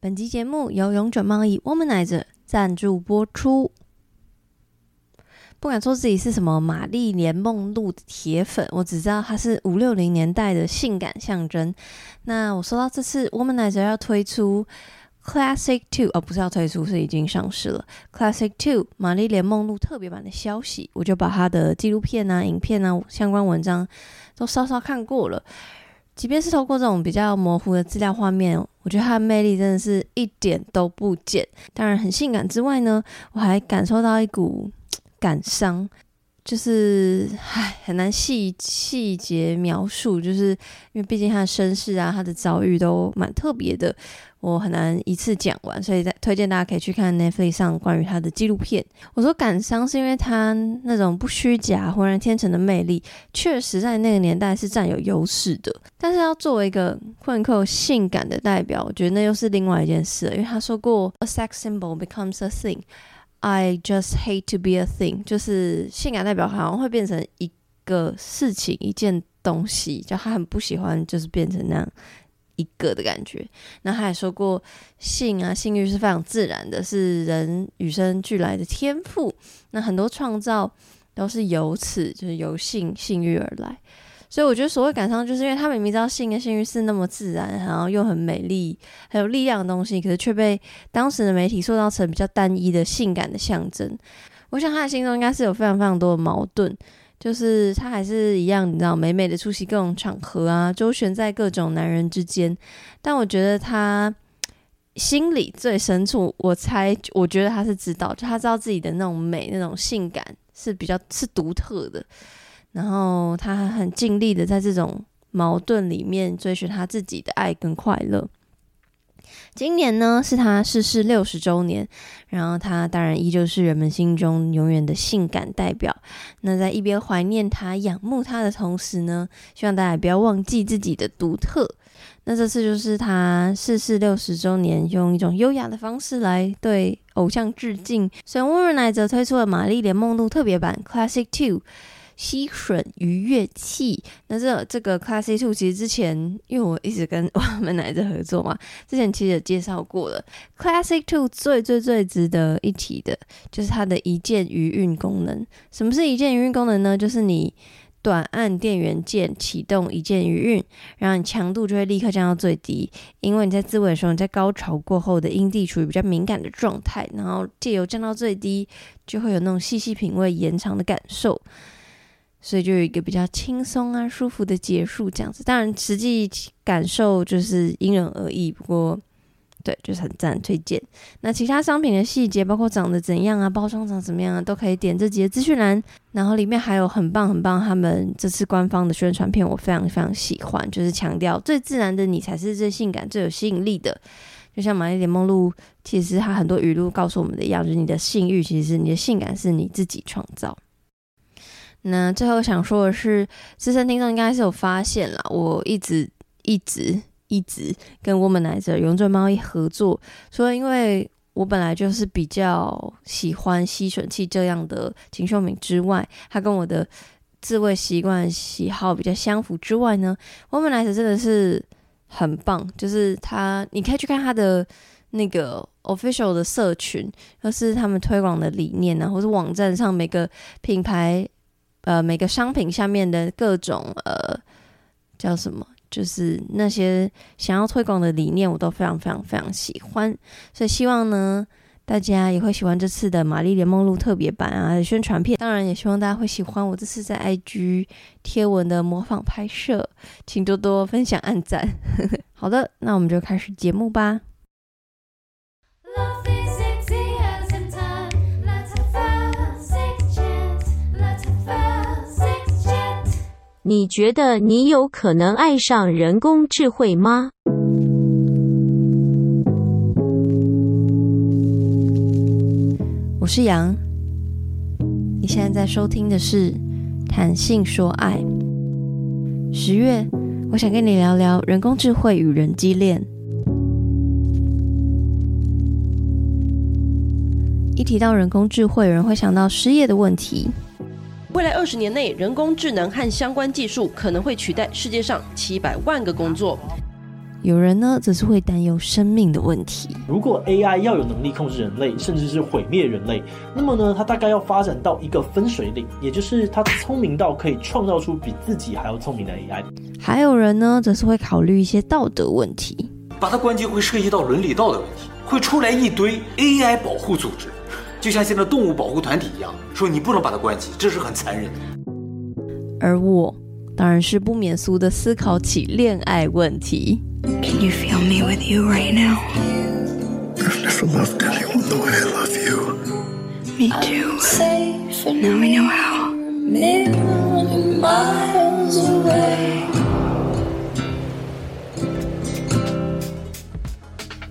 本集节目由永久贸易 Womanizer 赞助播出。不敢说自己是什么玛丽莲梦露的铁粉，我只知道它是五六零年代的性感象征。那我收到这次 Womanizer 要推出 Classic Two，哦，不是要推出，是已经上市了 Classic Two 玛丽莲梦露特别版的消息，我就把它的纪录片啊、影片啊、相关文章都稍稍看过了。即便是透过这种比较模糊的资料画面，我觉得他的魅力真的是一点都不减。当然很性感之外呢，我还感受到一股感伤，就是唉，很难细细节描述，就是因为毕竟他的身世啊，他的遭遇都蛮特别的。我很难一次讲完，所以在推荐大家可以去看 Netflix 上关于他的纪录片。我说感伤是因为他那种不虚假、浑然天成的魅力，确实在那个年代是占有优势的。但是要作为一个混扣性感的代表，我觉得那又是另外一件事了。因为他说过，A sex symbol becomes a thing. I just hate to be a thing. 就是性感代表好像会变成一个事情、一件东西，就他很不喜欢，就是变成那样。一个的感觉，那他还说过，性啊，性欲是非常自然的，是人与生俱来的天赋。那很多创造都是由此，就是由性性欲而来。所以我觉得所谓感伤，就是因为他明明知道性跟性欲是那么自然，然后又很美丽、很有力量的东西，可是却被当时的媒体塑造成比较单一的性感的象征。我想他的心中应该是有非常非常多的矛盾。就是他还是一样，你知道，美美的出席各种场合啊，周旋在各种男人之间。但我觉得他心里最深处，我猜，我觉得他是知道，就他知道自己的那种美、那种性感是比较是独特的。然后他还很尽力的在这种矛盾里面追寻他自己的爱跟快乐。今年呢，是他逝世六十周年，然后他当然依旧是人们心中永远的性感代表。那在一边怀念他、仰慕他的同时呢，希望大家不要忘记自己的独特。那这次就是他逝世六十周年，用一种优雅的方式来对偶像致敬。所以 w o m a n i z e 推出了玛丽莲梦露特别版 Classic Two。吸吮愉悦器，那这这个 Classic Two 其实之前，因为我一直跟 Womanizer 合作嘛，之前其实也介绍过了。Classic Two 最最最值得一提的，就是它的一键余韵功能。什么是一键余韵功能呢？就是你短按电源键启动一键余韵，然后你强度就会立刻降到最低，因为你在自慰的时候，你在高潮过后的阴蒂处于比较敏感的状态，然后借由降到最低，就会有那种细细品味延长的感受。所以就有一个比较轻松啊、舒服的结束这样子。当然，实际感受就是因人而异。不过，对，就是很赞，推荐。那其他商品的细节，包括长得怎样啊、包装长怎么样啊，都可以点这集的资讯栏。然后里面还有很棒很棒，他们这次官方的宣传片，我非常非常喜欢，就是强调最自然的你才是最性感、最有吸引力的。就像玛丽莲梦露，其实他很多语录告诉我们的一样，就是你的性欲，其实你的性感是你自己创造。那最后想说的是，资深听众应该是有发现了，我一直一直一直跟 Womanizer 永久贸易合作，所以因为我本来就是比较喜欢吸吮器这样的秦秀敏之外，它跟我的自慰习惯喜好比较相符之外呢，Womanizer 真的是很棒，就是他你可以去看他的那个 official 的社群，就是他们推广的理念啊，或是网站上每个品牌。呃，每个商品下面的各种呃叫什么，就是那些想要推广的理念，我都非常非常非常喜欢。所以希望呢，大家也会喜欢这次的玛丽莲梦露特别版啊宣传片。当然，也希望大家会喜欢我这次在 IG 贴文的模仿拍摄，请多多分享、按赞。好的，那我们就开始节目吧。你觉得你有可能爱上人工智慧吗？我是杨，你现在在收听的是《谈性说爱》。十月，我想跟你聊聊人工智慧与人机恋。一提到人工智慧，人会想到失业的问题。未来二十年内，人工智能和相关技术可能会取代世界上七百万个工作。有人呢，则是会担忧生命的问题。如果 AI 要有能力控制人类，甚至是毁灭人类，那么呢，它大概要发展到一个分水岭，也就是它聪明到可以创造出比自己还要聪明的 AI。还有人呢，则是会考虑一些道德问题。把它关机会涉及到伦理道德问题，会出来一堆 AI 保护组织，就像现在动物保护团体一样，说你不能把它关起，这是很残忍的。而我当然是不免俗的思考起恋爱问题。Can you feel me with you right now? I've never loved anyone the way I love you. Me too. Now I know how. Miles away.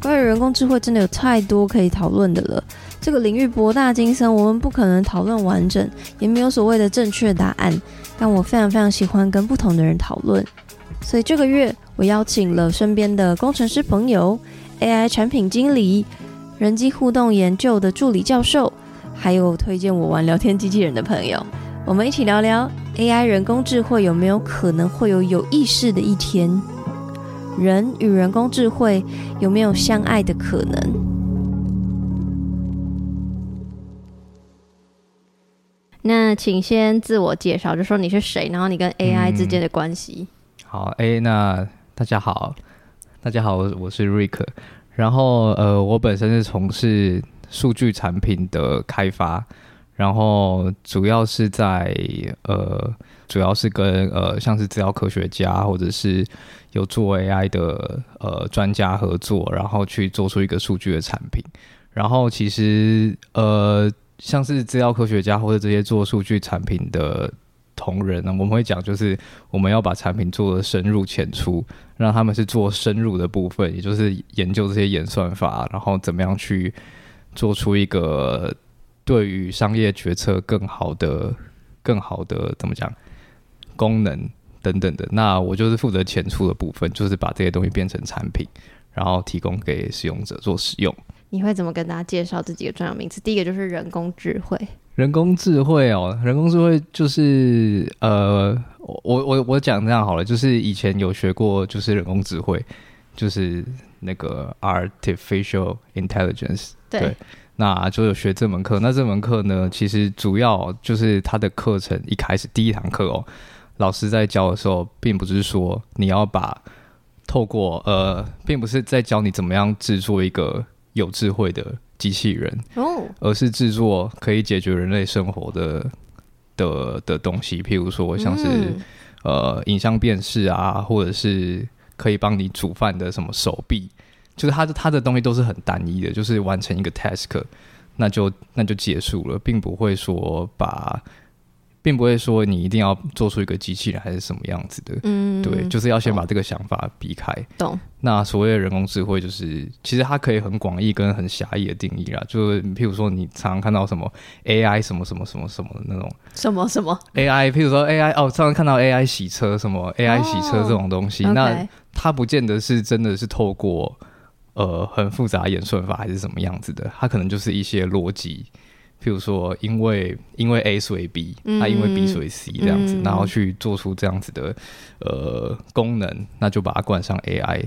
关于人工智慧，真的有太多可以讨论的了。这个领域博大精深，我们不可能讨论完整，也没有所谓的正确答案。但我非常非常喜欢跟不同的人讨论，所以这个月。我邀请了身边的工程师朋友、AI 产品经理、人机互动研究的助理教授，还有推荐我玩聊天机器人的朋友，我们一起聊聊 AI 人工智慧有没有可能会有有意识的一天？人与人工智慧有没有相爱的可能？那请先自我介绍，就说你是谁，然后你跟 AI 之间的关系。嗯、好，A 那。大家好，大家好，我我是瑞克。然后呃，我本身是从事数据产品的开发，然后主要是在呃，主要是跟呃，像是资料科学家或者是有做 AI 的呃专家合作，然后去做出一个数据的产品。然后其实呃，像是资料科学家或者这些做数据产品的。同仁呢，我们会讲，就是我们要把产品做的深入浅出，让他们是做深入的部分，也就是研究这些演算法，然后怎么样去做出一个对于商业决策更好的、更好的怎么讲功能等等的。那我就是负责浅出的部分，就是把这些东西变成产品，然后提供给使用者做使用。你会怎么跟大家介绍这几个专有名词？第一个就是人工智慧。人工智慧哦，人工智慧就是呃，我我我讲这样好了，就是以前有学过，就是人工智慧，就是那个 artificial intelligence，对，对，那就有学这门课。那这门课呢，其实主要就是它的课程一开始第一堂课哦，老师在教的时候，并不是说你要把透过呃，并不是在教你怎么样制作一个有智慧的。机器人，而是制作可以解决人类生活的的的东西，譬如说像是、嗯、呃影像辨识啊，或者是可以帮你煮饭的什么手臂，就是它的它的东西都是很单一的，就是完成一个 task，那就那就结束了，并不会说把。并不会说你一定要做出一个机器人还是什么样子的，嗯，对，就是要先把这个想法避开。懂。那所谓的人工智慧，就是其实它可以很广义跟很狭义的定义啦。就是譬如说，你常常看到什么 AI 什么什么什么什么的那种什么什么 AI，譬如说 AI 哦，常常看到 AI 洗车什么 AI 洗车这种东西，哦、那它不见得是真的是透过呃很复杂演算法还是什么样子的，它可能就是一些逻辑。譬如说，因为因为 A 所以 B，它、嗯、因为 B 所以 C 这样子，嗯、然后去做出这样子的呃功能，那就把它冠上 AI。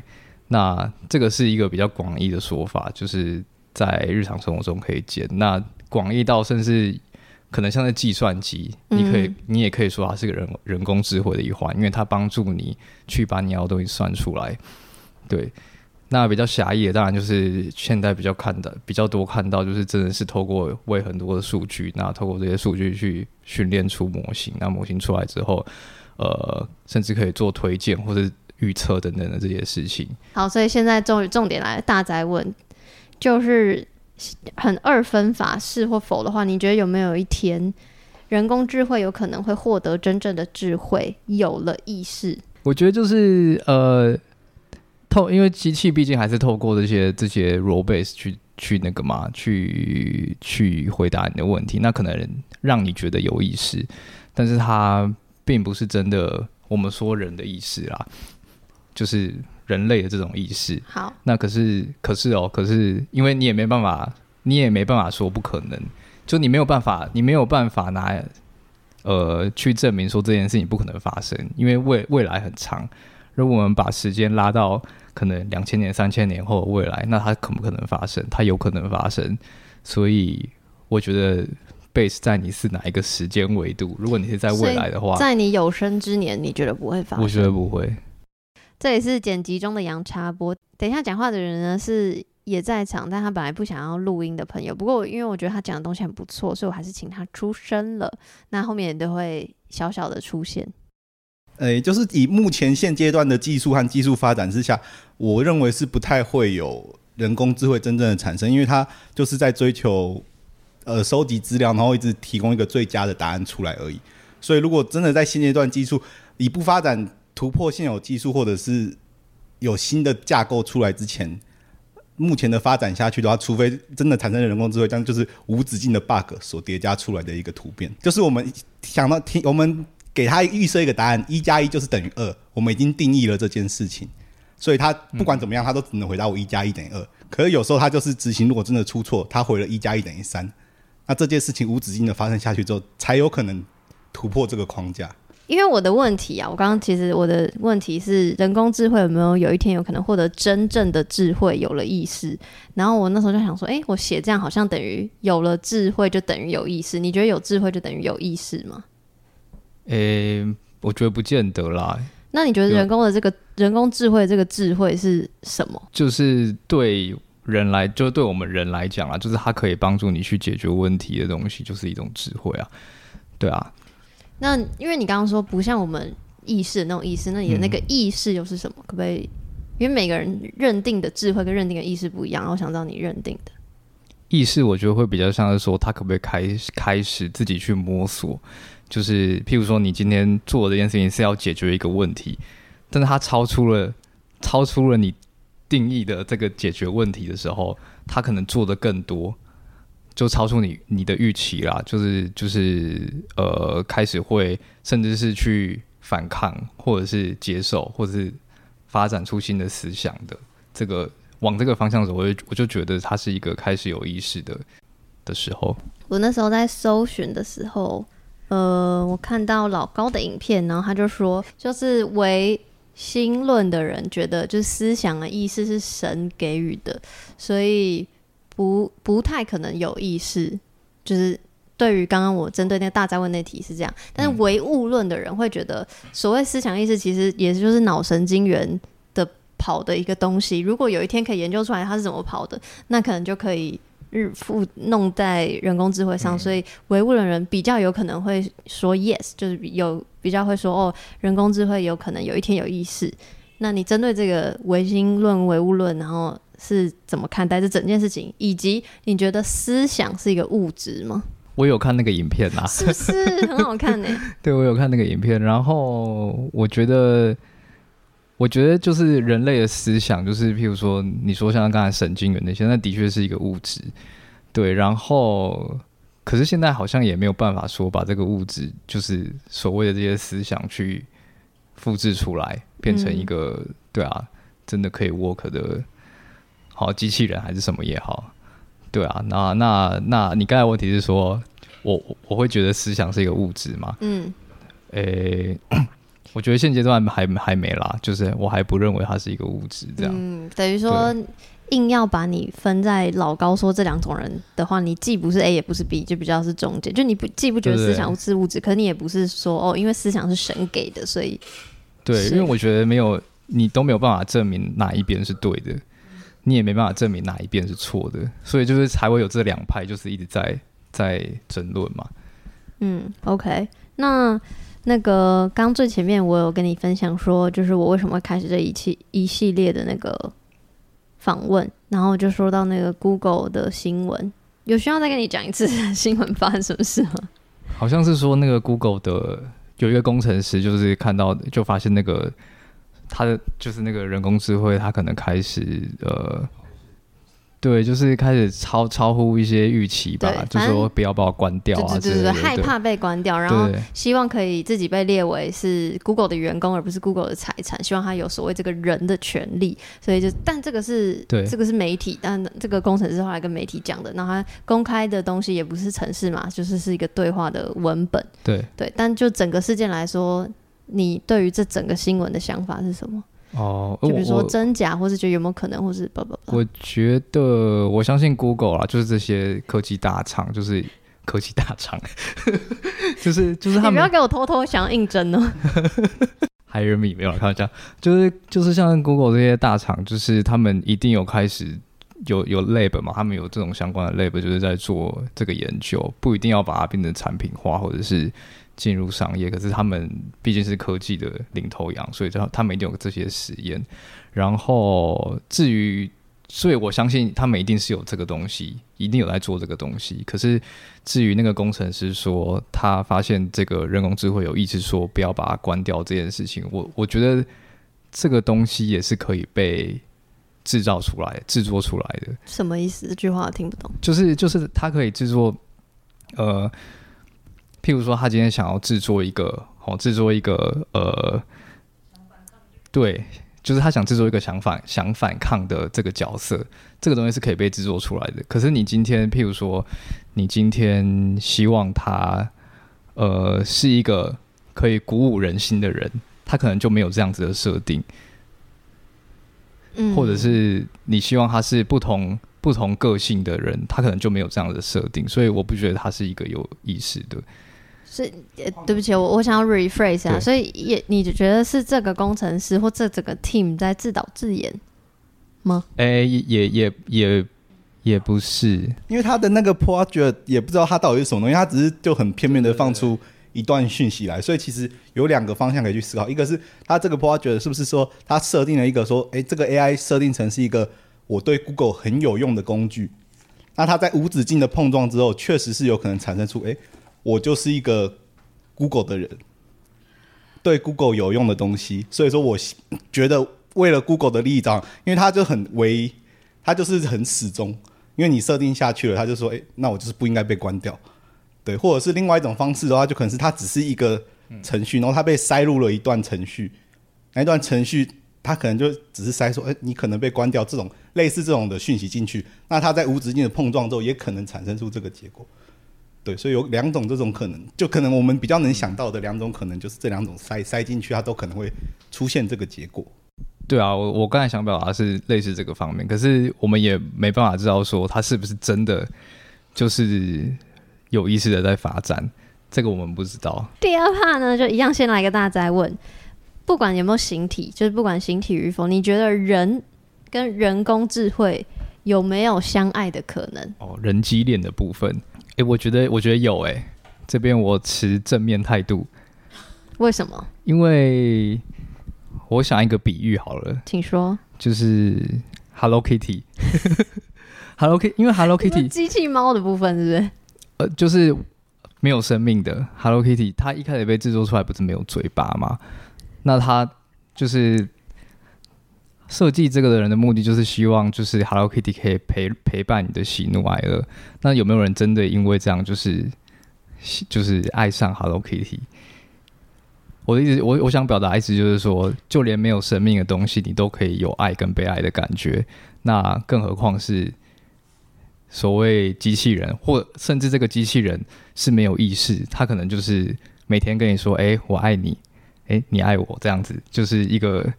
那这个是一个比较广义的说法，就是在日常生活中可以见。那广义到甚至可能像在计算机，你可以你也可以说它是个人人工智慧的一环，因为它帮助你去把你要的东西算出来。对。那比较狭义的，当然就是现在比较看的比较多看到，就是真的是透过喂很多的数据，那透过这些数据去训练出模型，那模型出来之后，呃，甚至可以做推荐或者预测等等的这些事情。好，所以现在终于重点来了，大哉问，就是很二分法是或否的话，你觉得有没有一天人工智慧有可能会获得真正的智慧，有了意识？我觉得就是呃。透，因为机器毕竟还是透过这些这些 role base 去去那个嘛，去去回答你的问题，那可能让你觉得有意识，但是它并不是真的我们说人的意识啦，就是人类的这种意识。好，那可是可是哦，可是因为你也没办法，你也没办法说不可能，就你没有办法，你没有办法拿呃去证明说这件事情不可能发生，因为未未来很长，如果我们把时间拉到。可能两千年、三千年后的未来，那它可不可能发生？它有可能发生。所以我觉得 base 在你是哪一个时间维度？如果你是在未来的话，在你有生之年，你觉得不会发生？我觉得不会。这也是剪辑中的杨插播。等一下讲话的人呢是也在场，但他本来不想要录音的朋友。不过因为我觉得他讲的东西很不错，所以我还是请他出声了。那后面也都会小小的出现。诶、就是以目前现阶段的技术和技术发展之下，我认为是不太会有人工智慧真正的产生，因为它就是在追求呃收集资料，然后一直提供一个最佳的答案出来而已。所以，如果真的在现阶段技术以不发展突破现有技术，或者是有新的架构出来之前，目前的发展下去的话，除非真的产生了人工智慧，这样就是无止境的 bug 所叠加出来的一个突变，就是我们想到听我们。给他预设一个答案，一加一就是等于二。我们已经定义了这件事情，所以他不管怎么样，他都只能回答我一加一等于二。可是有时候他就是执行，如果真的出错，他回了一加一等于三，那这件事情无止境的发生下去之后，才有可能突破这个框架。因为我的问题啊，我刚刚其实我的问题是，人工智慧有没有有一天有可能获得真正的智慧，有了意识？然后我那时候就想说，哎，我写这样好像等于有了智慧就等于有意识。你觉得有智慧就等于有意识吗？诶、欸，我觉得不见得啦。那你觉得人工的这个人工智慧这个智慧是什么？就是对人来，就对我们人来讲啊，就是它可以帮助你去解决问题的东西，就是一种智慧啊。对啊。那因为你刚刚说不像我们意识的那种意识，那你的那个意识又是什么？嗯、可不可以？因为每个人认定的智慧跟认定的意识不一样，我想知道你认定的意识，我觉得会比较像是说，他可不可以开开始自己去摸索。就是，譬如说，你今天做这件事情是要解决一个问题，但是它超出了超出了你定义的这个解决问题的时候，它可能做的更多，就超出你你的预期啦。就是就是呃，开始会甚至是去反抗，或者是接受，或者是发展出新的思想的这个往这个方向走，我就我就觉得它是一个开始有意识的的时候。我那时候在搜寻的时候。呃，我看到老高的影片，然后他就说，就是唯心论的人觉得，就是思想的意识是神给予的，所以不不太可能有意识。就是对于刚刚我针对那个大灾问那题是这样，但是唯物论的人会觉得，所谓思想意识其实也就是脑神经元的跑的一个东西。如果有一天可以研究出来它是怎么跑的，那可能就可以。日复弄在人工智慧上，所以唯物的人比较有可能会说 yes，就是有比较会说哦，人工智慧有可能有一天有意识。那你针对这个唯心论、唯物论，然后是怎么看待这整件事情？以及你觉得思想是一个物质吗？我有看那个影片啊，是不是很好看呢？对，我有看那个影片，然后我觉得。我觉得就是人类的思想，就是譬如说，你说像刚才神经元那些，那的确是一个物质，对。然后，可是现在好像也没有办法说把这个物质，就是所谓的这些思想去复制出来，变成一个、嗯、对啊，真的可以 work 的，好机器人还是什么也好，对啊。那那那你刚才问题是说，我我会觉得思想是一个物质吗？嗯，诶、欸。我觉得现阶段还还没啦，就是我还不认为它是一个物质这样。嗯，等于说硬要把你分在老高说这两种人的话，你既不是 A 也不是 B，就比较是中间。就你不既不觉得思想是物质，可你也不是说哦，因为思想是神给的，所以对，因为我觉得没有你都没有办法证明哪一边是对的，你也没办法证明哪一边是错的，所以就是才会有这两派，就是一直在在争论嘛。嗯，OK，那。那个刚最前面我有跟你分享说，就是我为什么会开始这一期一系列的那个访问，然后就说到那个 Google 的新闻，有需要再跟你讲一次 新闻发生什么事吗？好像是说那个 Google 的有一个工程师，就是看到就发现那个他的就是那个人工智慧，他可能开始呃。对，就是开始超超乎一些预期吧，就说不要把我关掉啊，对对对，害怕被关掉，然后希望可以自己被列为是 Google 的员工，而不是 Google 的财产，希望他有所谓这个人的权利。所以就，但这个是对，这个是媒体，但这个工程师后来跟媒体讲的，那他公开的东西也不是城市嘛，就是是一个对话的文本。对对，但就整个事件来说，你对于这整个新闻的想法是什么？哦，就比如说真假，或是觉得有没有可能，或是不不不，我觉得我相信 Google 啦，就是这些科技大厂，就是科技大厂，就是就是他们你不要给我偷偷想要应征哦。Hire me 没有啦，开玩笑，就是就是像 Google 这些大厂，就是他们一定有开始有有 lab 嘛，他们有这种相关的 lab，就是在做这个研究，不一定要把它变成产品化或者是进入商业，可是他们毕竟是科技的领头羊，所以他他们一定有这些实验。然后至于，所以我相信他们一定是有这个东西，一定有在做这个东西。可是至于那个工程师说他发现这个人工智慧有意识说不要把它关掉这件事情，我我觉得这个东西也是可以被制造出来、制作出来的。什么意思？这句话我听不懂。就是就是它可以制作，呃，譬如说他今天想要制作一个，哦，制作一个，呃，对。就是他想制作一个想反想反抗的这个角色，这个东西是可以被制作出来的。可是你今天，譬如说，你今天希望他，呃，是一个可以鼓舞人心的人，他可能就没有这样子的设定。嗯，或者是你希望他是不同不同个性的人，他可能就没有这样的设定。所以我不觉得他是一个有意识的。是，对不起，我我想要 rephrase 啊，所以也你就觉得是这个工程师或这整个 team 在自导自演吗？哎、欸，也也也也不是，因为他的那个 project 也不知道他到底是什么东西，他只是就很片面的放出一段讯息来，所以其实有两个方向可以去思考，一个是他这个 project 是不是说他设定了一个说，哎、欸，这个 AI 设定成是一个我对 Google 很有用的工具，那它在无止境的碰撞之后，确实是有可能产生出哎。欸我就是一个 Google 的人，对 Google 有用的东西，所以说我觉得为了 Google 的利益，因为他就很唯，他就是很始终，因为你设定下去了，他就说，哎，那我就是不应该被关掉，对，或者是另外一种方式的话，就可能是他只是一个程序，然后他被塞入了一段程序，那一段程序他可能就只是塞说，哎，你可能被关掉，这种类似这种的讯息进去，那他在无止境的碰撞之后，也可能产生出这个结果。对，所以有两种这种可能，就可能我们比较能想到的两种可能，就是这两种塞塞进去，它都可能会出现这个结果。对啊，我我刚才想表达是类似这个方面，可是我们也没办法知道说它是不是真的就是有意识的在发展，这个我们不知道。第二 part 呢，就一样先来个大灾问，不管有没有形体，就是不管形体与否，你觉得人跟人工智慧有没有相爱的可能？哦，人机恋的部分。欸、我觉得，我觉得有哎、欸，这边我持正面态度。为什么？因为我想一个比喻好了，请说。就是 Hello Kitty，Hello Kitty，因为 Hello Kitty 机器猫的部分是不是？呃，就是没有生命的 Hello Kitty，它一开始被制作出来不是没有嘴巴吗？那它就是。设计这个的人的目的就是希望，就是 Hello Kitty 可以陪陪伴你的喜怒哀乐。那有没有人真的因为这样就是就是爱上 Hello Kitty？我的意思，我我想表达意思就是说，就连没有生命的东西，你都可以有爱跟被爱的感觉。那更何况是所谓机器人，或甚至这个机器人是没有意识，它可能就是每天跟你说：“哎，我爱你，哎，你爱我。”这样子就是一个。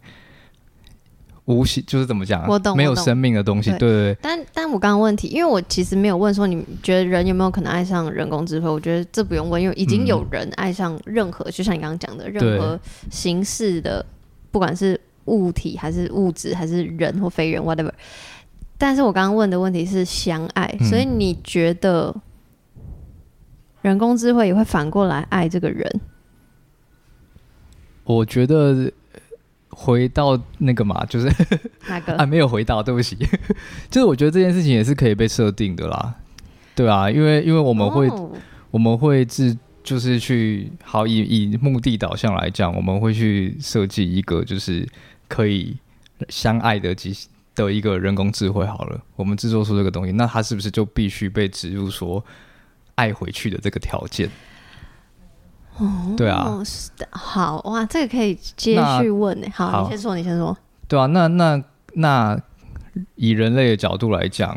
无形就是怎么讲？我懂，没有生命的东西。对，对，对。但但我刚刚问题，因为我其实没有问说你觉得人有没有可能爱上人工智慧？我觉得这不用问，因为已经有人爱上任何，嗯、就像你刚刚讲的，任何形式的，不管是物体还是物质，还是人或非人，whatever。但是我刚刚问的问题是相爱，嗯，所以你觉得人工智慧也会反过来爱这个人？我觉得。回到那个嘛，就是哪个 啊？没有回到，对不起。就是我觉得这件事情也是可以被设定的啦，对啊，因为因为我们会、oh. 我们会制就是去好以以目的导向来讲，我们会去设计一个就是可以相爱的机的一个人工智慧。好了，我们制作出这个东西，那它是不是就必须被植入说爱回去的这个条件？哦，对啊，好哇，这个可以接续问呢。好，你先说，你先说。对啊，那那那以人类的角度来讲，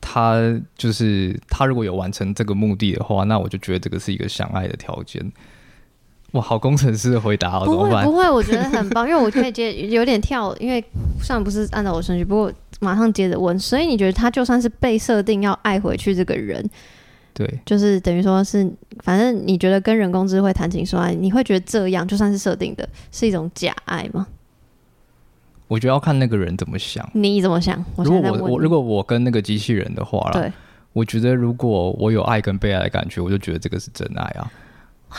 他就是他如果有完成这个目的的话，那我就觉得这个是一个相爱的条件。哇，好工程师的回答？不会不会，我觉得很棒，因为我可以接有点跳，因为虽然不是按照我顺序，不过马上接着问，所以你觉得他就算是被设定要爱回去这个人，对，就是等于说是，反正你觉得跟人工智慧谈情说爱，你会觉得这样就算是设定的，是一种假爱吗？我觉得要看那个人怎么想。你怎么想？我如果我我如果我跟那个机器人的话啦，对，我觉得如果我有爱跟被爱的感觉，我就觉得这个是真爱啊。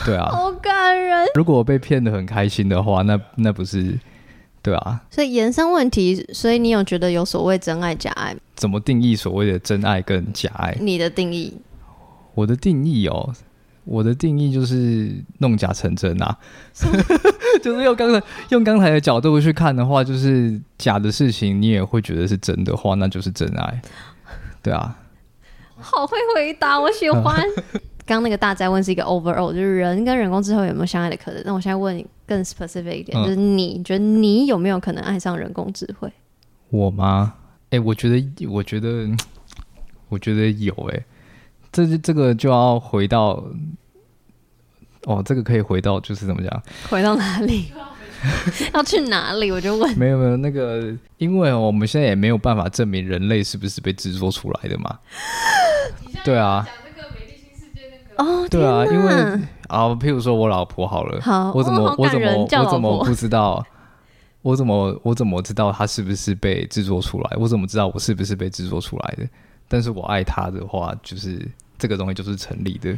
对啊，好感人。如果我被骗的很开心的话，那那不是对啊。所以延伸问题，所以你有觉得有所谓真爱假爱？怎么定义所谓的真爱跟假爱？你的定义？我的定义哦，我的定义就是弄假成真啊，就是用刚才用刚才的角度去看的话，就是假的事情你也会觉得是真的话，那就是真爱。对啊，好会回答，我喜欢。刚那个大哉问是一个 overall，就是人跟人工智慧有没有相爱的可能？那我现在问你更 specific 一点，嗯、就是你觉得你有没有可能爱上人工智慧？我吗？哎、欸，我觉得，我觉得，我觉得有哎、欸。这这个就要回到，哦，这个可以回到，就是怎么讲？回到哪里？要去哪里？我就问。没有没有，那个，因为我们现在也没有办法证明人类是不是被制作出来的嘛。对啊。哦，对啊，因为啊，譬如说我老婆好了，好，我怎么、哦、我怎么我怎么不知道？我怎么我怎么知道她是不是被制作出来？我怎么知道我是不是被制作出来的？但是我爱她的话，就是这个东西就是成立的。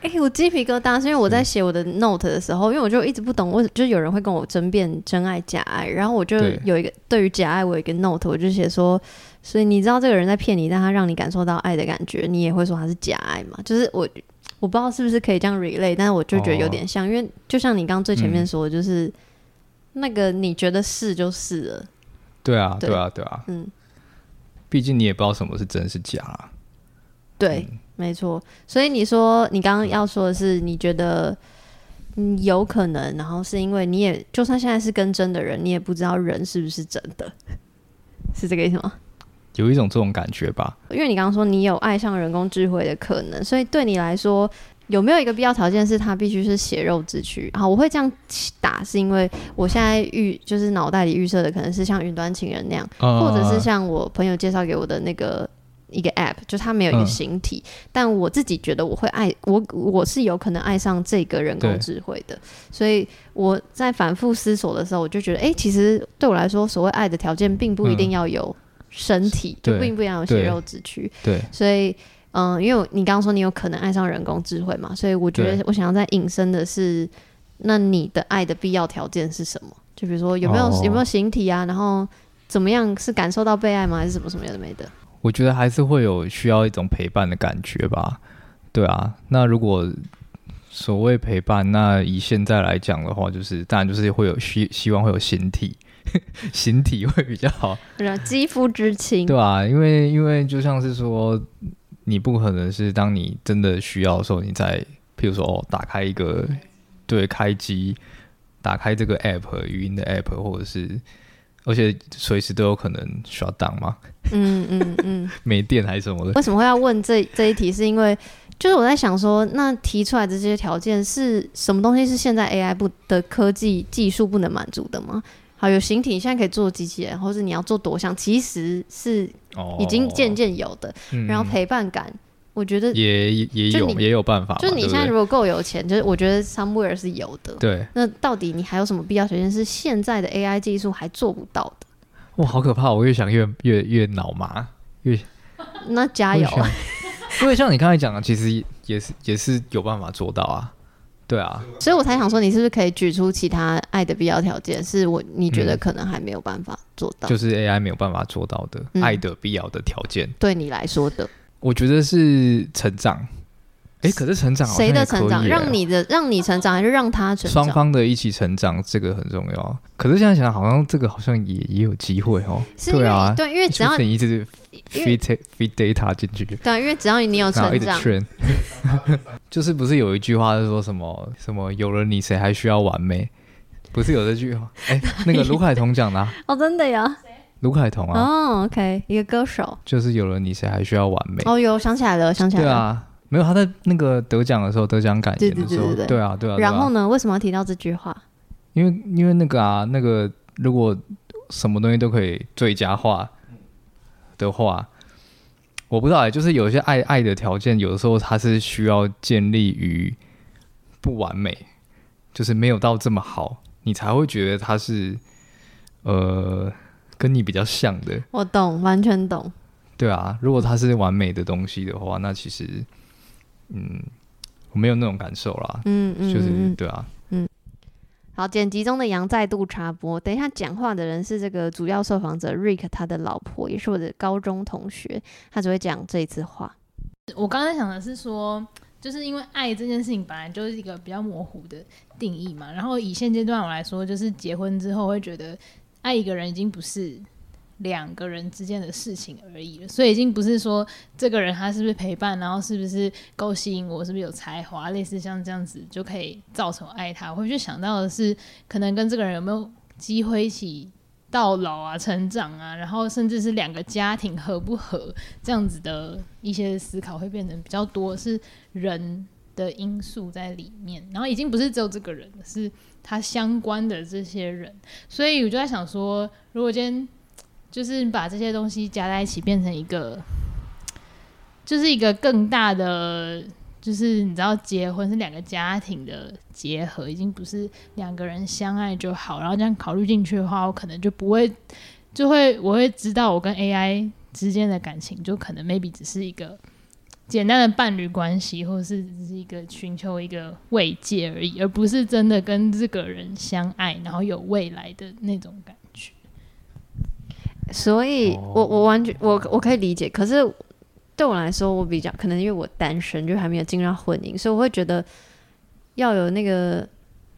哎、欸，我鸡皮疙瘩是因为我在写我的 note 的时候，因为我就一直不懂，我就有人会跟我争辩真爱假爱，然后我就有一个对于假爱，我有一个 note，我就写说，所以你知道这个人在骗你，但他让你感受到爱的感觉，你也会说他是假爱嘛？就是我。我不知道是不是可以这样 relay，但是我就觉得有点像，哦、因为就像你刚刚最前面说的，就是、嗯、那个你觉得是就是了。对啊，对，对啊，对啊。嗯，毕竟你也不知道什么是真是假、啊。对，嗯、没错。所以你说你刚刚要说的是，你觉得有可能，然后是因为你也就算现在是跟真的人，你也不知道人是不是真的，是这个意思吗？有一种这种感觉吧，因为你刚刚说你有爱上人工智慧的可能，所以对你来说有没有一个必要条件是它必须是血肉之躯？好，我会这样打，是因为我现在预就是脑袋里预设的可能是像云端情人那样，嗯、或者是像我朋友介绍给我的那个一个 app，就它没有一个形体，嗯、但我自己觉得我会爱我，我是有可能爱上这个人工智慧的，所以我在反复思索的时候，我就觉得，哎、欸，其实对我来说，所谓爱的条件并不一定要有。嗯身体就并不一定要有血肉之躯，对，所以嗯，因为你刚刚说你有可能爱上人工智慧嘛，所以我觉得我想要再引申的是，那你的爱的必要条件是什么？就比如说有没有、哦、有没有形体啊？然后怎么样是感受到被爱吗？还是什么什么有的没的？我觉得还是会有需要一种陪伴的感觉吧。对啊，那如果所谓陪伴，那以现在来讲的话，就是当然就是会有希希望会有形体。形体会比较好，肌肤之亲，对啊，因为因为就像是说，你不可能是当你真的需要的时候，你再譬如说哦，打开一个对开机，打开这个 app 语音的 app，或者是而且随时都有可能 shut down 嘛，嗯嗯嗯，没电还是什么的。为什么会要问这这一题？是因为就是我在想说，那提出来的这些条件是什么东西？是现在 AI 不的科技技术不能满足的吗？好，有形体，你现在可以做机器人，或是你要做多项，其实是已经渐渐有的。然后陪伴感，我觉得也也有也有办法。就是你现在如果够有钱，就是我觉得 somewhere 是有的。对。那到底你还有什么必要条件是现在的 AI 技术还做不到的？哇，好可怕！我越想越越越脑麻，越 那加油。因为像你刚才讲的，其实也是也是有办法做到啊。对啊，所以我才想说，你是不是可以举出其他爱的必要条件？是我你觉得可能还没有办法做到，嗯、就是 AI 没有办法做到的、嗯、爱的必要的条件。对你来说的，我觉得是成长。哎，可是成长谁的成长？让你的让你成长，还是让他成长？双方的一起成长，这个很重要。可是现在想想，好像这个好像也也有机会哦。对啊，对，因为只要你一直 feed feed data 进去，对，因为只要你有成长，就是不是有一句话是说什么什么有了你，谁还需要完美？不是有这句话？哎，那个卢凯彤讲的 哦，真的呀？卢凯彤啊？哦，OK，一个歌手，就是有了你，谁还需要完美？哦，有想起来了，想起来了。对啊。没有他在那个得奖的时候，得奖感言的时候，对对对对对对啊，对啊。然后呢，为什么要提到这句话？因为因为那个啊，那个如果什么东西都可以最佳化的话，我不知道哎，就是有一些爱爱的条件，有的时候它是需要建立于不完美，就是没有到这么好，你才会觉得它是呃跟你比较像的。我懂，完全懂。对啊，如果它是完美的东西的话，那其实。嗯，我没有那种感受啦。嗯嗯，就是对啊。嗯，好，剪辑中的羊再度插播。等一下讲话的人是这个主要受访者 Rick 他的老婆，也是我的高中同学。他只会讲这一次话。我刚才想的是说，就是因为爱这件事情本来就是一个比较模糊的定义嘛。然后以现阶段我来说，就是结婚之后会觉得爱一个人已经不是。两个人之间的事情而已了，所以已经不是说这个人他是不是陪伴，然后是不是够吸引我，是不是有才华，类似像这样子就可以造成爱他。我会去想到的是，可能跟这个人有没有机会一起到老啊、成长啊，然后甚至是两个家庭合不合这样子的一些思考会变成比较多是人的因素在里面，然后已经不是只有这个人，是他相关的这些人。所以我就在想说，如果今天。就是把这些东西加在一起，变成一个，就是一个更大的，就是你知道，结婚是两个家庭的结合，已经不是两个人相爱就好。然后这样考虑进去的话，我可能就不会，就会我会知道，我跟 AI 之间的感情，就可能 maybe 只是一个简单的伴侣关系，或者是只是一个寻求一个慰藉而已，而不是真的跟这个人相爱，然后有未来的那种感觉。所以我，我我完全我我可以理解，可是对我来说，我比较可能因为我单身，就还没有进入到婚姻，所以我会觉得要有那个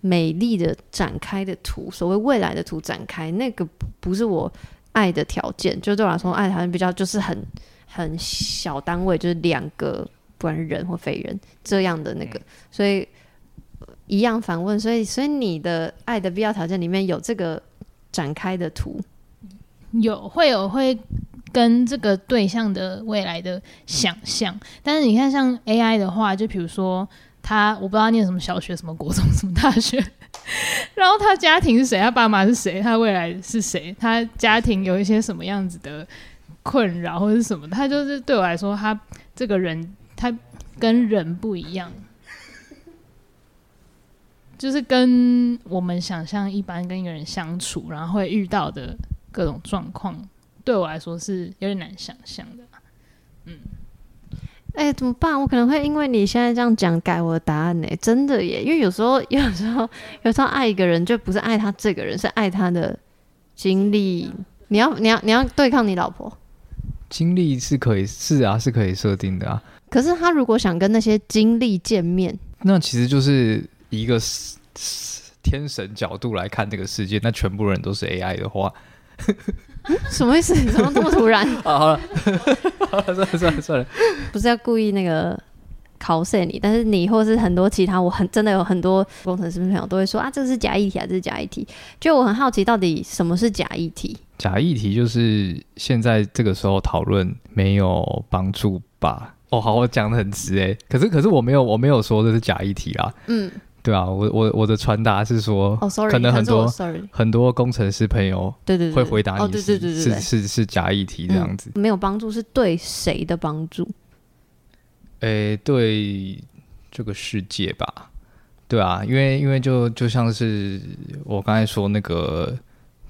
美丽的展开的图，所谓未来的图展开，那个不是我爱的条件。就对我来说，爱好像比较就是很很小单位，就是两个不管是人或非人这样的那个。所以一样反问，所以所以你的爱的必要条件里面有这个展开的图。有会有会跟这个对象的未来的想象，但是你看像 AI 的话，就比如说他我不知道念什么小学、什么国中、什么大学，然后他家庭是谁，他爸妈是谁，他未来是谁，他家庭有一些什么样子的困扰或者是什么，他就是对我来说，他这个人他跟人不一样，就是跟我们想象一般跟一个人相处，然后会遇到的。各种状况对我来说是有点难想象的，嗯，哎、欸，怎么办？我可能会因为你现在这样讲改我的答案呢？真的耶，因为有时候，有时候，有时候爱一个人就不是爱他这个人，是爱他的经历。你要，你要，你要对抗你老婆？经历是可以，是啊，是可以设定的啊。可是他如果想跟那些经历见面，那其实就是一个天神角度来看这个世界，那全部人都是 AI 的话。什么意思？怎么这么突然？啊，好了，好了，算了算了算了，不是要故意那个考试你，但是你或是很多其他，我很真的有很多工程师朋友都会说啊，这个是假议题啊，这是假议题。就我很好奇，到底什么是假议题？假议题就是现在这个时候讨论没有帮助吧？哦，好，我讲的很直哎，可是可是我没有我没有说这是假议题啦。嗯。对啊，我我我的传达是说，哦，sorry，可能很多很多工程师朋友对对会回答你是是是是假议题这样子，没有帮助是对谁的帮助？诶，对这个世界吧，对啊，因为因为就就像是我刚才说那个，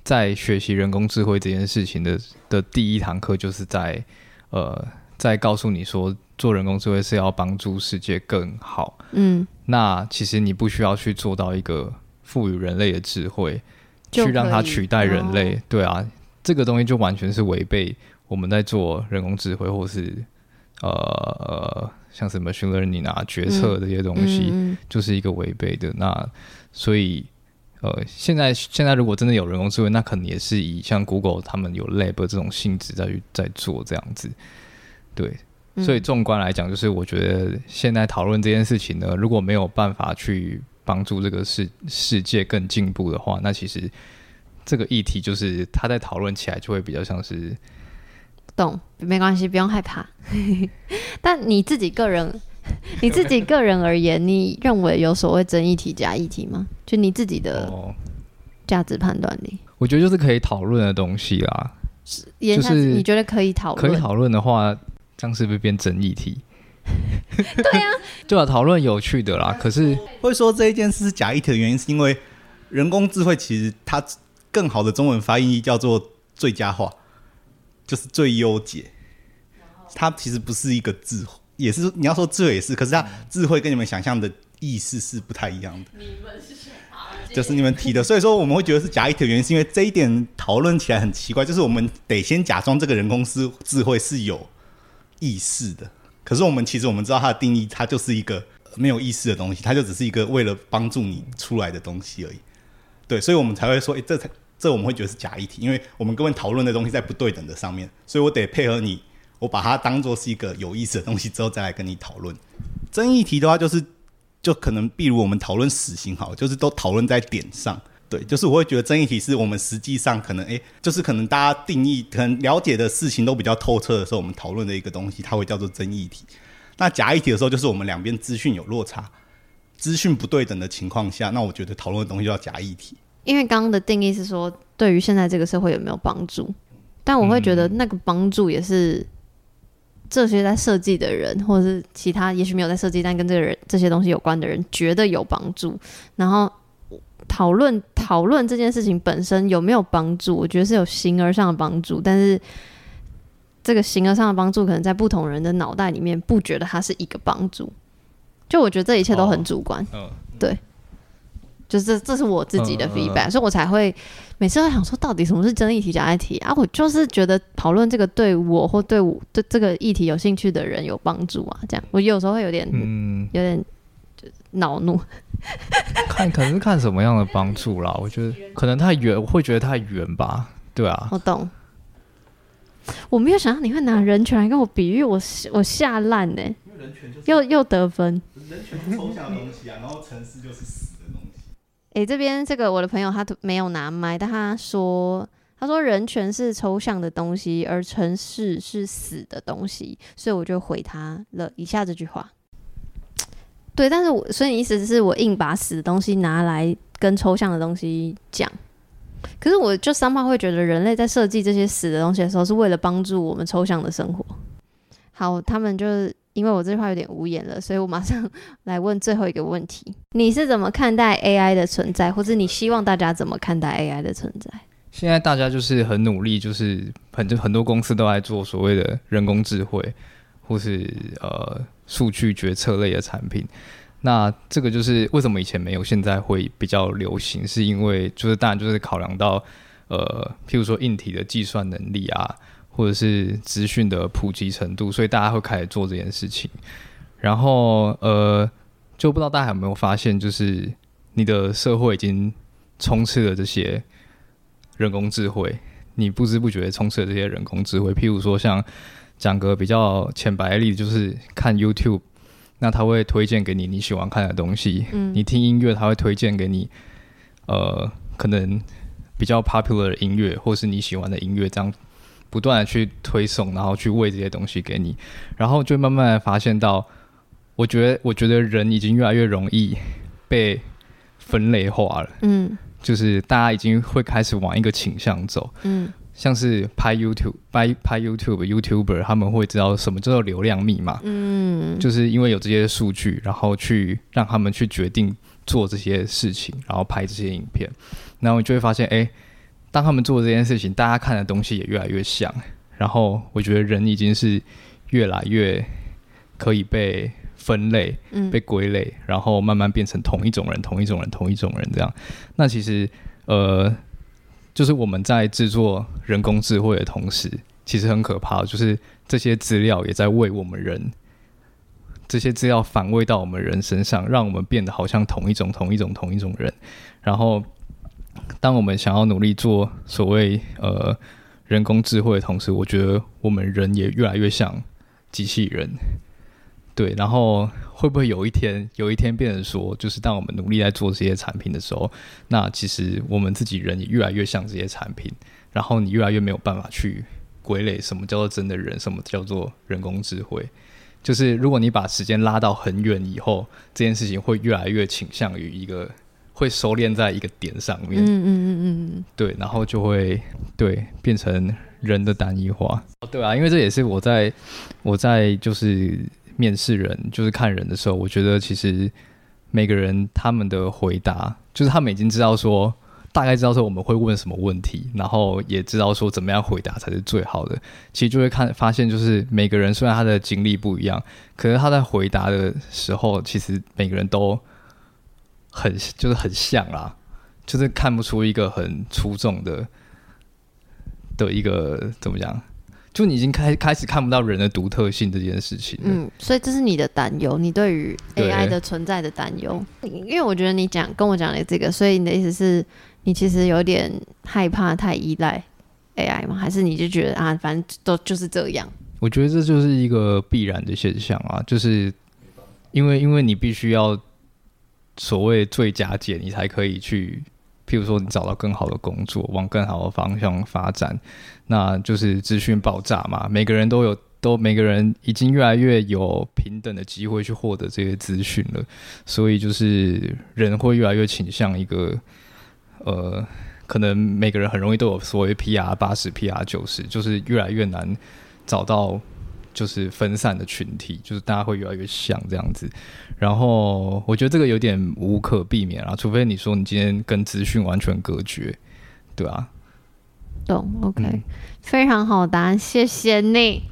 在学习人工智慧这件事情的的第一堂课，就是在呃在告诉你说。做人工智慧是要帮助世界更好，嗯，那其实你不需要去做到一个赋予人类的智慧，去让它取代人类，哦、对啊，这个东西就完全是违背我们在做人工智慧或是呃呃像什么 machine learning 啊决策这些东西，嗯、就是一个违背的。嗯、那所以呃，现在现在如果真的有人工智慧，那可能也是以像 Google 他们有 lab 这种性质在去在做这样子，对。所以纵观来讲，就是我觉得现在讨论这件事情呢，如果没有办法去帮助这个世世界更进步的话，那其实这个议题就是他在讨论起来就会比较像是懂，没关系，不用害怕。但你自己个人 你自己个人而言，你认为有所谓真议题假议题吗？就你自己的价值判断力、哦，我觉得就是可以讨论的东西啦。是就是你觉得可以讨论，可以讨论的话，这样是不是变真议题？对呀、啊，对啊，讨论有趣的啦。可是会说这一件事是假议题的原因，是因为人工智慧其实它更好的中文发音叫做最佳化，就是最优解。它其实不是一个智慧，也是你要说智慧也是，可是它智慧跟你们想象的意思是不太一样的。你们是谁？就是你们提的，所以说我们会觉得是假议题的原因，是因为这一点讨论起来很奇怪，就是我们得先假装这个人工智智慧是有意识的。可是我们其实我们知道它的定义，它就是一个没有意识的东西，它就只是一个为了帮助你出来的东西而已。对，所以我们才会说，诶，这才这我们会觉得是假议题，因为我们根本讨论的东西在不对等的上面，所以我得配合你，我把它当做是一个有意思的东西之后再来跟你讨论。争议题的话，就是就可能，比如我们讨论死刑，好，就是都讨论在点上。对，就是我会觉得争议题是我们实际上可能，诶，就是可能大家定义、可能了解的事情都比较透彻的时候，我们讨论的一个东西，它会叫做争议题。那假议题的时候，就是我们两边资讯有落差、资讯不对等的情况下，那我觉得讨论的东西叫假议题。因为刚刚的定义是说，对于现在这个社会有没有帮助？但我会觉得那个帮助也是这些在设计的人，或者是其他也许没有在设计，但跟这个人这些东西有关的人觉得有帮助，然后。讨论讨论这件事情本身有没有帮助？我觉得是有形而上的帮助，但是这个形而上的帮助，可能在不同人的脑袋里面不觉得它是一个帮助。就我觉得这一切都很主观，哦、对，就是这这是我自己的 feedback，、嗯、所以我才会每次都想说，到底什么是真议题假议题啊？我就是觉得讨论这个对我或对我对这个议题有兴趣的人有帮助啊，这样我有时候会有点、嗯、有点。恼怒，看可能是看什么样的帮助啦。我觉得可能太远，我会觉得太远吧。对啊，我懂。我没有想到你会拿人权来跟我比喻，我我吓烂呢。又又得分。人权是抽象的东西啊，然后城市就是死的东西。你、这边这个我的朋友他没有拿麦，但他说他说人权是抽象的东西，而城市是死的东西，所以我就回他了以下这句话。对，但是我所以你意思是我硬把死的东西拿来跟抽象的东西讲，可是我就 somehow 会觉得人类在设计这些死的东西的时候，是为了帮助我们抽象的生活。好，他们就因为我这句话有点无言了，所以我马上 来问最后一个问题：你是怎么看待 AI 的存在，或者你希望大家怎么看待 AI 的存在？现在大家就是很努力，就是很多很多公司都在做所谓的人工智慧，或是呃。数据决策类的产品，那这个就是为什么以前没有，现在会比较流行，是因为就是当然就是考量到，呃，譬如说硬体的计算能力啊，或者是资讯的普及程度，所以大家会开始做这件事情。然后呃，就不知道大家有没有发现，就是你的社会已经充斥了这些人工智慧，你不知不觉充斥了这些人工智慧，譬如说像。讲个比较浅白的例子，就是看 YouTube，那他会推荐给你你喜欢看的东西。嗯，你听音乐，他会推荐给你，呃，可能比较 popular 的音乐，或是你喜欢的音乐，这样不断的去推送，然后去喂这些东西给你，然后就慢慢的发现到，我觉得，我觉得人已经越来越容易被分类化了。嗯，就是大家已经会开始往一个倾向走。嗯。像是拍 YouTube、拍拍 YouTube、YouTuber，他们会知道什么叫做流量密码。嗯，就是因为有这些数据，然后去让他们去决定做这些事情，然后拍这些影片。然后你就会发现，哎，当他们做这件事情，大家看的东西也越来越像。然后我觉得人已经是越来越可以被分类、被归类，然后慢慢变成同一种人、同一种人、同一种人这样。那其实，呃。就是我们在制作人工智慧的同时，其实很可怕。就是这些资料也在为我们人，这些资料反喂到我们人身上，让我们变得好像同一种、同一种、同一种人。然后，当我们想要努力做所谓呃人工智慧的同时，我觉得我们人也越来越像机器人。对，然后会不会有一天，有一天变成说，就是当我们努力在做这些产品的时候，那其实我们自己人也越来越像这些产品，然后你越来越没有办法去归类什么叫做真的人，什么叫做人工智慧。就是如果你把时间拉到很远以后，这件事情会越来越倾向于一个会收敛在一个点上面。嗯嗯嗯嗯，对，然后就会对变成人的单一化。哦对啊，因为这也是我在我在就是面试人，就是看人的时候，我觉得其实每个人他们的回答，就是他们已经知道说。大概知道说我们会问什么问题，然后也知道说怎么样回答才是最好的。其实就会看发现，就是每个人虽然他的经历不一样，可是他在回答的时候，其实每个人都很就是很像啦，就是看不出一个很出众的的一个怎么讲。就你已经开开始看不到人的独特性这件事情。嗯，所以这是你的担忧，你对于 AI 的存在的担忧。因为我觉得你讲跟我讲的这个，所以你的意思是，你其实有点害怕太依赖 AI 吗？还是你就觉得啊，反正都就是这样？我觉得这就是一个必然的现象啊，就是因为因为你必须要所谓最佳解，你才可以去。譬如说，你找到更好的工作，往更好的方向发展，那就是资讯爆炸嘛。每个人都有，都每个人已经越来越有平等的机会去获得这些资讯了，所以就是人会越来越倾向一个，呃，可能每个人很容易都有所谓 PR 八十、PR 九十，就是越来越难找到。就是分散的群体，就是大家会越来越像这样子。然后我觉得这个有点无可避免啊，除非你说你今天跟资讯完全隔绝，对啊。懂，OK，嗯，非常好答案，谢谢你。